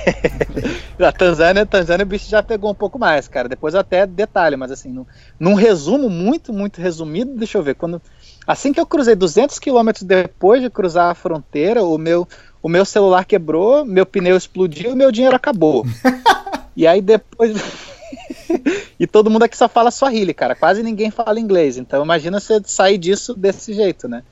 Speaker 5: a Tanzânia, Tanzânia, o bicho já pegou um pouco mais, cara. Depois até detalhe, mas assim, num, num resumo muito, muito resumido, deixa eu ver. Quando, assim que eu cruzei 200 quilômetros depois de cruzar a fronteira, o meu, o meu celular quebrou, meu pneu explodiu e meu dinheiro acabou. E aí depois. E todo mundo aqui só fala Swahili, cara. Quase ninguém fala inglês. Então imagina você sair disso desse jeito, né?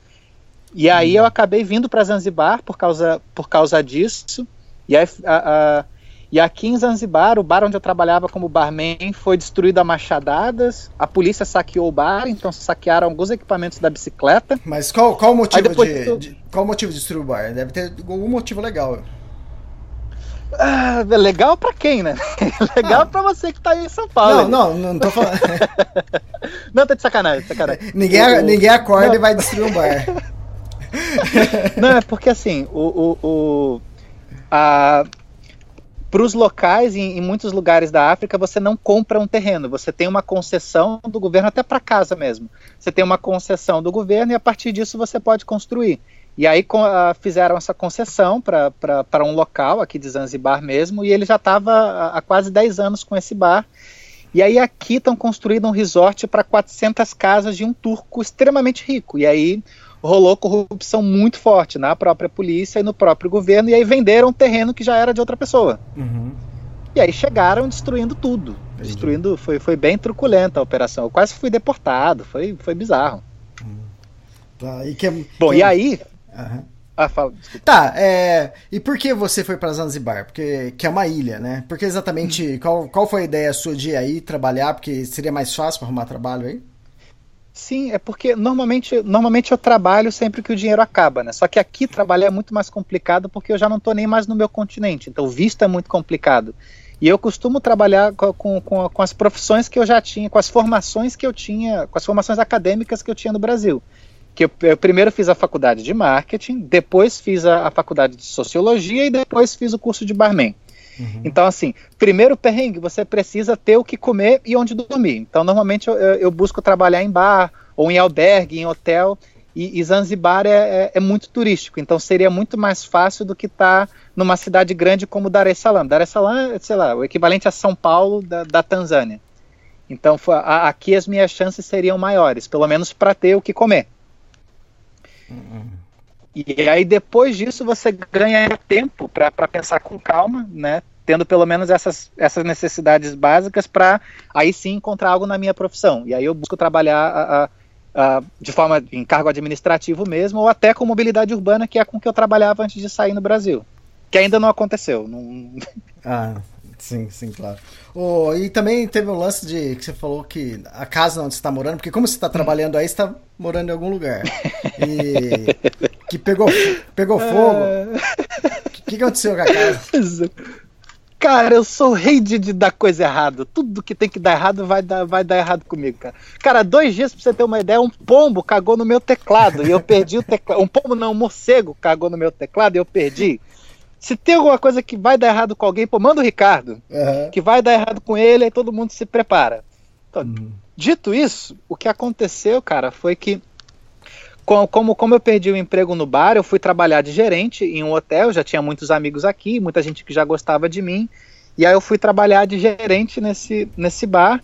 Speaker 5: E aí eu acabei vindo para Zanzibar por causa, por causa disso. E, aí, a, a, e aqui em Zanzibar, o bar onde eu trabalhava como barman foi destruído a machadadas. A polícia saqueou o bar, então saquearam alguns equipamentos da bicicleta.
Speaker 2: Mas qual, qual o motivo de,
Speaker 5: tu-
Speaker 2: de- Qual o motivo de destruir o bar? Deve ter algum motivo legal.
Speaker 5: Ah, legal pra quem, né? legal pra você que tá aí em São Paulo.
Speaker 2: Não, não, não tô falando.
Speaker 5: Não, tá de sacanagem, de sacanagem.
Speaker 2: ninguém, ninguém acorda
Speaker 5: não.
Speaker 2: e vai destruir um bar.
Speaker 5: Não, é porque assim, o, o, o a para os locais em, em muitos lugares da África você não compra um terreno, você tem uma concessão do governo até para casa mesmo. Você tem uma concessão do governo e a partir disso você pode construir. E aí com- fizeram essa concessão para um local aqui de Zanzibar mesmo e ele já estava há quase 10 anos com esse bar. E aí aqui estão construindo um resort para 400 casas de um turco extremamente rico. E aí rolou corrupção muito forte na própria polícia e no próprio governo, e aí venderam um terreno que já era de outra pessoa.
Speaker 2: Uhum.
Speaker 5: E aí chegaram destruindo tudo.
Speaker 2: Entendi.
Speaker 5: Destruindo, foi, foi bem truculenta a operação. Eu quase fui deportado, foi, foi bizarro.
Speaker 2: Tá, e que,
Speaker 5: Bom,
Speaker 2: que-
Speaker 5: e aí.
Speaker 2: Aham.
Speaker 5: Ah, fala, desculpa.
Speaker 2: Tá, é. E por que você foi para Zanzibar? Porque que é uma ilha, né? Porque
Speaker 5: Hum.
Speaker 2: exatamente qual, qual foi a ideia sua de ir aí trabalhar? Porque seria mais fácil para arrumar trabalho aí?
Speaker 5: Sim, é porque normalmente, normalmente eu trabalho sempre que o dinheiro acaba, né? Só que aqui trabalhar é muito mais complicado porque eu já não tô nem mais no meu continente, então o visto é muito complicado. E eu costumo trabalhar co- com, com, com as profissões que eu já tinha, com as formações que eu tinha, com as formações acadêmicas que eu tinha no Brasil. Que eu, eu primeiro fiz a faculdade de marketing, depois fiz a, a faculdade de sociologia e depois fiz o curso de barman. Então, assim, primeiro perrengue, você precisa ter o que comer e onde dormir. Então, normalmente eu, eu- busco trabalhar em bar, ou em albergue, em hotel, e, e Zanzibar é, é- é muito turístico, então seria muito mais fácil do que estar numa cidade grande como Dar es Salaam. Dar es Salaam é, sei lá, o equivalente a São Paulo da, da Tanzânia. Então, foi- a- aqui as minhas chances seriam maiores, pelo menos para ter o que comer. E aí depois disso você ganha tempo para pensar com calma, né? Tendo pelo menos essas, essas necessidades básicas para aí sim encontrar algo na minha profissão. E aí eu busco trabalhar a- a- de forma em cargo administrativo mesmo, ou até com mobilidade urbana, que é com que eu trabalhava antes de sair no Brasil. Que ainda não aconteceu. Não...
Speaker 2: Ah, sim, sim, claro. Oh, e também teve um lance de que você falou que a casa onde você está morando, porque como você está trabalhando aí, você está morando em algum lugar. E que pegou, pegou fogo. O que, que aconteceu com a casa?
Speaker 5: Cara, eu sou rei de, de dar coisa errada. Tudo que tem que dar errado vai dar, vai dar errado comigo, cara. Cara, dois dias pra você ter uma ideia, um pombo cagou no meu teclado e eu perdi o teclado. Um pombo não, um morcego cagou no meu teclado e eu perdi. Se tem alguma coisa que vai dar errado com alguém, pô, manda o Ricardo.
Speaker 2: Aham.
Speaker 5: Que vai dar errado com ele, aí todo mundo se prepara. Então,
Speaker 2: Uhum.
Speaker 5: Dito isso, o que aconteceu, cara, foi que co- como, como eu perdi o emprego no bar, eu fui trabalhar de gerente em um hotel, já tinha muitos amigos aqui, muita gente que já gostava de mim, e aí eu fui trabalhar de gerente nesse, nesse bar,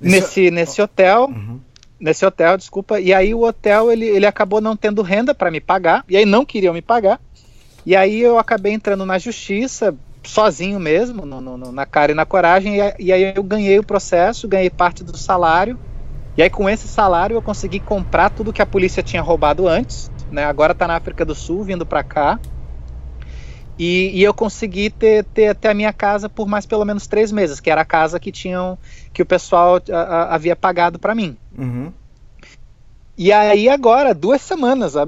Speaker 2: Nesse-
Speaker 5: nesse, nesse hotel,
Speaker 2: Uhum.
Speaker 5: nesse hotel, desculpa, e aí o hotel, ele, ele acabou não tendo renda para me pagar, e aí não queriam me pagar, e aí eu acabei entrando na justiça, sozinho mesmo, no- no- na cara e na coragem, e, e aí eu ganhei o processo, ganhei parte do salário, e aí com esse salário eu consegui comprar tudo que a polícia tinha roubado antes, né? Agora tá na África do Sul, vindo para cá. E, e eu consegui ter, ter até a minha casa por mais pelo menos três meses, que era a casa que tinham que o pessoal a- a- havia pagado para mim.
Speaker 2: Uhum.
Speaker 5: E aí agora, duas semanas, a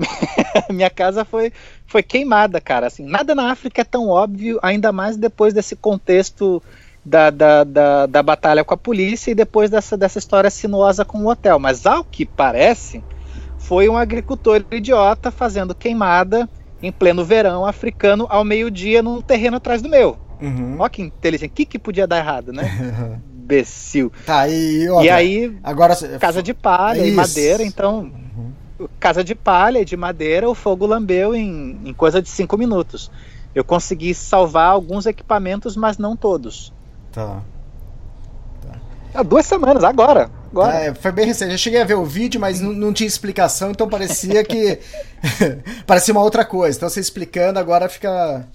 Speaker 5: minha casa foi, foi queimada, cara. Assim, nada na África é tão óbvio, ainda mais depois desse contexto da, da, da, da batalha com a polícia e depois dessa, dessa história sinuosa com o hotel. Mas ao que parece, foi um agricultor idiota fazendo queimada em pleno verão africano ao meio-dia num terreno atrás do meu.
Speaker 2: Uhum.
Speaker 5: Ó que inteligente, o que, que podia dar errado, né? Imbecil.
Speaker 2: Tá, e,
Speaker 5: E
Speaker 2: outra,
Speaker 5: aí,
Speaker 2: agora
Speaker 5: casa de palha e
Speaker 2: Isso.
Speaker 5: madeira, então casa de palha e de madeira, o fogo lambeu em, em coisa de cinco minutos. Eu consegui salvar alguns equipamentos, mas não todos.
Speaker 2: Tá.
Speaker 5: Há duas semanas, agora. agora.
Speaker 2: É, foi bem recente. Eu cheguei a ver o vídeo, mas não, não tinha explicação, então parecia que. parecia uma outra coisa. Então você explicando agora fica.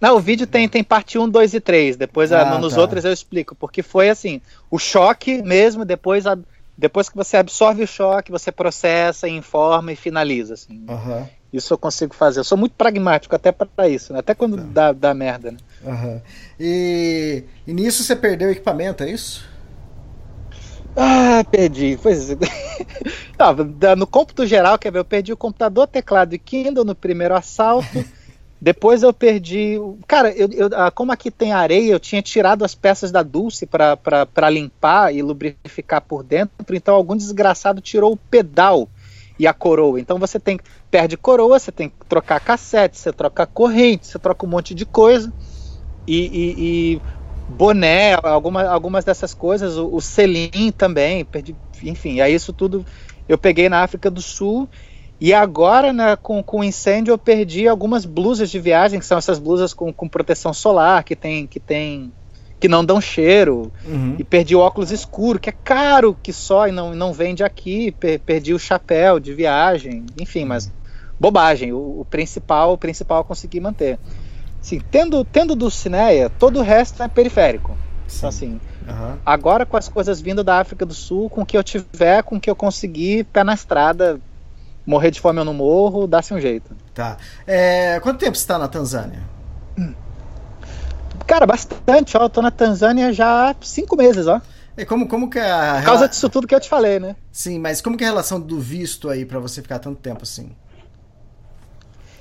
Speaker 5: Não, o vídeo tem, tem parte 1, 2 e 3. Depois ah, nos tá. outros eu explico. Porque foi assim: o choque mesmo, depois, a, depois que você absorve o choque, você processa, informa e finaliza. Assim.
Speaker 2: Uhum.
Speaker 5: Isso eu consigo fazer. Eu sou muito pragmático até para isso, né? Até quando tá. dá, dá merda. Né?
Speaker 2: Uhum. E, e nisso você perdeu o equipamento, é isso?
Speaker 5: Ah, perdi. Pois Não, no cômputo geral, quer ver? Eu perdi o computador, teclado e Kindle no primeiro assalto. Depois eu perdi. Cara, eu, eu, ah, como aqui tem areia, eu tinha tirado as peças da Dulce para limpar e lubrificar por dentro. Então algum desgraçado tirou o pedal e a coroa. Então você tem perde coroa, você tem que trocar cassete, você troca corrente, você troca um monte de coisa. E, e, e boné, alguma, algumas dessas coisas, o, o selim também, perdi, enfim, aí isso tudo eu peguei na África do Sul. E agora, né, com, com o incêndio, eu perdi algumas blusas de viagem, que são essas blusas com, com proteção solar, que tem, que tem que não dão cheiro. Uhum. E perdi o óculos escuro, que é caro que só e não, não vende aqui. Per, perdi o chapéu de viagem, enfim, mas bobagem. O, o principal, o principal eu consegui manter. Assim, tendo, tendo do Cineia, todo o resto é periférico. Então, assim, uhum. agora com as coisas vindo da África do Sul, com o que eu tiver, com o que eu conseguir, pé na estrada, morrer de fome ou não morro, dá-se um jeito.
Speaker 2: Tá. É, quanto tempo você está na Tanzânia?
Speaker 5: Cara, bastante, ó. Eu tô na Tanzânia já há cinco meses, ó.
Speaker 2: E como, como que é a.
Speaker 5: Por causa disso tudo que eu te falei, né?
Speaker 2: Sim, mas como que é a relação do visto aí para você ficar tanto tempo assim?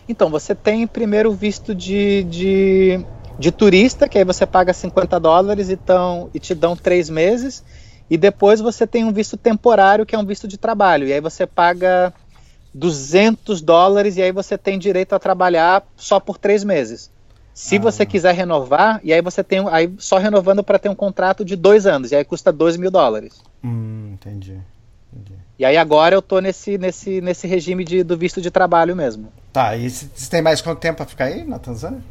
Speaker 5: Então, você tem primeiro o visto de, de, de, turista, que aí você paga 50 dólares e, tão, e te dão três meses. E depois você tem um visto temporário, que é um visto de trabalho. E aí você paga 200 dólares e aí você tem direito a trabalhar só por três meses. Se ah. você quiser renovar, e aí você tem aí só renovando para ter um contrato de dois anos, e aí custa 2 mil dólares.
Speaker 2: Hum, entendi. entendi.
Speaker 5: E aí agora eu tô nesse, nesse, nesse regime de, do visto de trabalho mesmo.
Speaker 2: Tá, e você tem mais quanto tempo para ficar aí na Tanzânia?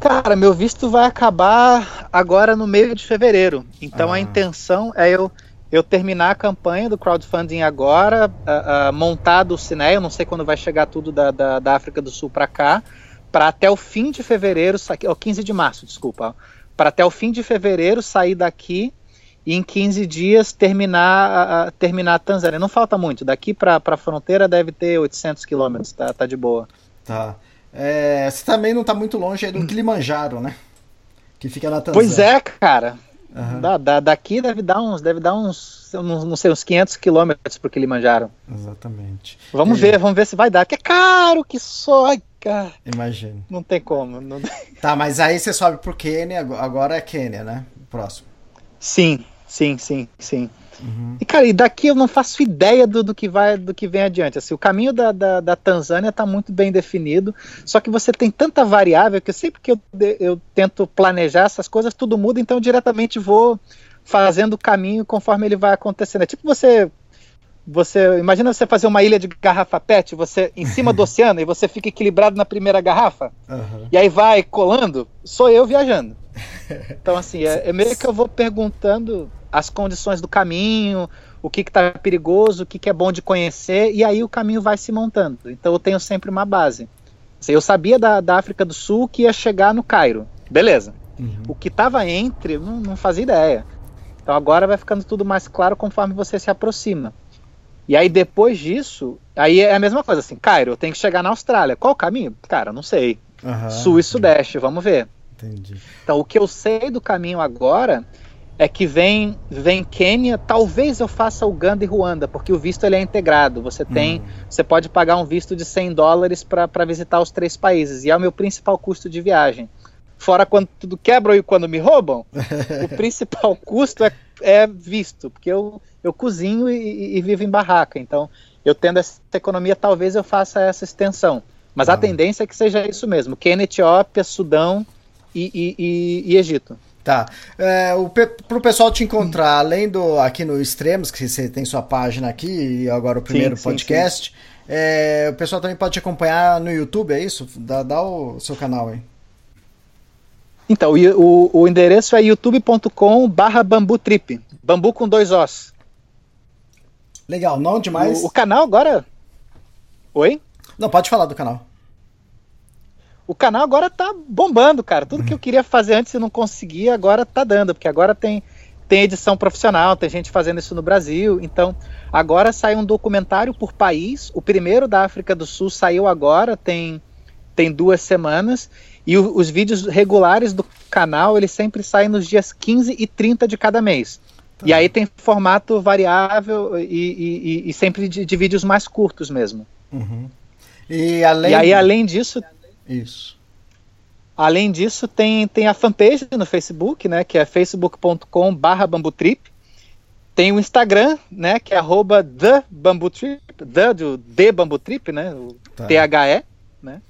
Speaker 5: Cara, meu visto vai acabar agora no meio de fevereiro. Então ah. a intenção é eu, eu terminar a campanha do crowdfunding agora, uh, uh, montar do Cine, eu não sei quando vai chegar tudo da, da, da África do Sul para cá, para até o fim de fevereiro, ó, 15 de março, desculpa, para até o fim de fevereiro sair daqui e em 15 dias terminar a, terminar a Tanzânia. Não falta muito, daqui para a fronteira deve ter 800 quilômetros, tá, tá de boa.
Speaker 2: Tá. É, você também não está muito longe aí do Kilimanjaro, né? Que fica na Tanzânia.
Speaker 5: Pois é, cara. Uhum. Da, da, daqui deve dar uns, deve dar uns, não sei, uns 500 quilômetros pro Kilimanjaro.
Speaker 2: Exatamente.
Speaker 5: Vamos é. ver, vamos ver se vai dar. Que é caro que só, cara.
Speaker 2: Imagino.
Speaker 5: Não tem como. Não...
Speaker 2: Tá, mas aí você sobe pro Quênia, agora é Quênia, né? Próximo.
Speaker 5: Sim, sim, sim, sim. Uhum. E, cara, e daqui eu não faço ideia do, do, que vai do que vem adiante. Assim, o caminho da, da, da Tanzânia está muito bem definido, só que você tem tanta variável que sempre que eu, eu tento planejar essas coisas, tudo muda, então eu diretamente vou fazendo o caminho conforme ele vai acontecendo. É tipo você você imagina você fazer uma ilha de garrafa PET, você em cima do oceano e você fica equilibrado na primeira garrafa uhum. e aí vai colando. Sou eu viajando. Então assim é, é meio que eu vou perguntando as condições do caminho, o que está perigoso, o que, que é bom de conhecer, e aí o caminho vai se montando. Então eu tenho sempre uma base. Assim, eu sabia da, da África do Sul que ia chegar no Cairo. Beleza. Uhum. O que estava entre, não, não fazia ideia. Então agora vai ficando tudo mais claro conforme você se aproxima. E aí depois disso, aí é a mesma coisa assim, Cairo, eu tenho que chegar na Austrália. Qual o caminho? Cara, não sei. Uhum. Sul e Sudeste, vamos ver.
Speaker 2: Entendi.
Speaker 5: Então o que eu sei do caminho agora é que vem vem Quênia, talvez eu faça Uganda e Ruanda, porque o visto ele é integrado. Você tem, hum. você pode pagar um visto de 100 dólares para visitar os três países e é o meu principal custo de viagem. Fora quando tudo quebra e quando me roubam, o principal custo é, é visto, porque eu, eu cozinho e, e, vivo em barraca. Então, eu tendo essa economia, talvez eu faça essa extensão. Mas ah. a tendência é que seja isso mesmo: Quênia, Etiópia, Sudão e, e, e Egito.
Speaker 2: Tá. É, o, pro pessoal te encontrar, além do aqui no Extremos, que você tem sua página aqui, e agora o primeiro sim, podcast, sim, sim. É, o pessoal também pode te acompanhar no YouTube, é isso? Dá, dá o seu canal aí.
Speaker 5: Então, o, o endereço é youtube.com barra bambu trip. Bambu com dois os.
Speaker 2: Legal, não demais.
Speaker 5: O, o canal agora. Oi?
Speaker 2: Não, pode falar do canal.
Speaker 5: o canal agora tá bombando, cara. Tudo que eu queria fazer antes e não conseguia, agora tá dando, porque agora tem, tem edição profissional, tem gente fazendo isso no Brasil. Então, agora sai um documentário por país. O primeiro da África do Sul saiu agora, tem, tem duas semanas. E o, os vídeos regulares do canal, eles sempre saem nos dias 15 e 30 de cada mês. Tá. E aí tem formato variável e, e, e sempre de, de, vídeos mais curtos mesmo.
Speaker 2: Uhum. E, além...
Speaker 5: e aí, além disso,
Speaker 2: isso.
Speaker 5: Além disso, tem, tem a fanpage no Facebook, né, que é facebook.com barra bambutrip. Tem o Instagram, né, que é arroba the bambutrip, the, do Bambutrip, né, o tá. T-H-E, né.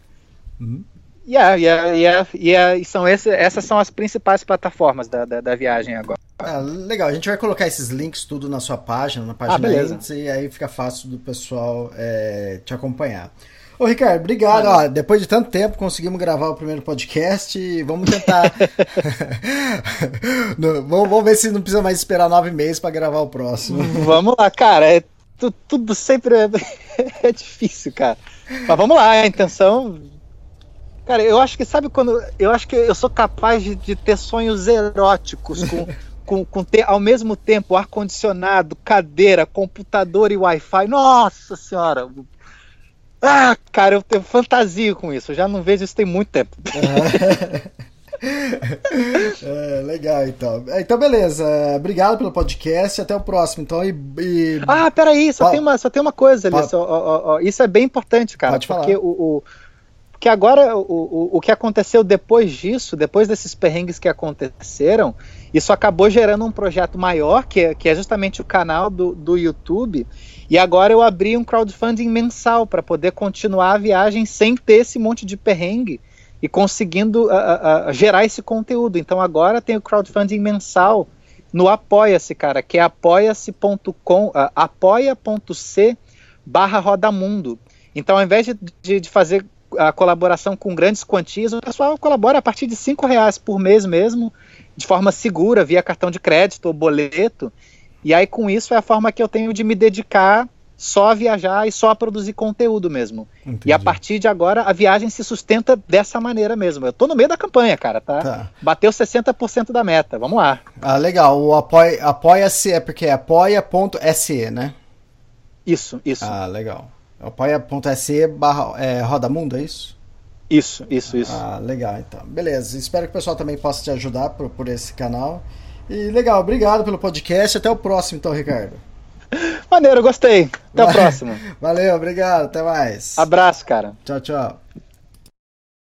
Speaker 5: Uhum. E, é, e, é, e, e, e são esse, essas são as principais plataformas da, da, da viagem agora.
Speaker 2: Ah, legal, a gente vai colocar esses links tudo na sua página, na página ah, Links, e aí fica fácil do pessoal é, te acompanhar. Ô, Ricardo, obrigado. Ó, depois de tanto tempo, conseguimos gravar o primeiro podcast. Vamos tentar. vamos, vamos, ver se não precisa mais esperar nove meses para gravar o próximo.
Speaker 5: Vamos lá, cara. É, tu, tudo sempre é, é difícil, cara. Mas vamos lá, a intenção. Cara, eu acho que, sabe quando. Eu acho que eu sou capaz de, de ter sonhos eróticos com. Com, com, ter ao mesmo tempo ar-condicionado, cadeira, computador e Wi-Fi. Nossa senhora! Ah, cara, eu tenho fantasio com isso. Eu já não vejo isso tem muito tempo.
Speaker 2: é, legal, então. É, então, beleza. Obrigado pelo podcast. Até o próximo. Então, e, e...
Speaker 5: Ah, peraí, só, tem uma, só tem uma coisa ali. Só, ó, ó, isso é bem importante, cara.
Speaker 2: Pode
Speaker 5: porque falar. o, o porque agora o, o, o que aconteceu depois disso, depois desses perrengues que aconteceram, isso acabou gerando um projeto maior, que é, que é justamente o canal do, do YouTube. E agora eu abri um crowdfunding mensal para poder continuar a viagem sem ter esse monte de perrengue e conseguindo uh, uh, gerar esse conteúdo. Então agora tem o crowdfunding mensal no Apoia-se, cara, que é apoia-se.com, uh, apoia.c barra rodamundo. Então ao invés de, de, fazer a colaboração com grandes quantias, o pessoal colabora a partir de cinco reais por mês mesmo, de forma segura, via cartão de crédito ou boleto. E aí, com isso, é a forma que eu tenho de me dedicar só a viajar e só a produzir conteúdo mesmo. Entendi. E a partir de agora, a viagem se sustenta dessa maneira mesmo. Eu tô no meio da campanha, cara, tá? tá. Bateu 60% da meta, vamos lá.
Speaker 2: Ah, legal. O apoia-se apoia é porque é apoia.se, né?
Speaker 5: Isso, isso.
Speaker 2: Ah, legal. apoia.se barra é, Roda Mundo, é isso?
Speaker 5: Isso, isso, isso.
Speaker 2: Ah, legal, então. Beleza. Espero que o pessoal também possa te ajudar por, por esse canal. E legal, obrigado pelo podcast. Até o próximo, então, Ricardo.
Speaker 5: Maneiro, gostei. Até o próximo.
Speaker 2: Valeu, obrigado. Até mais.
Speaker 5: Abraço, cara.
Speaker 2: Tchau, tchau.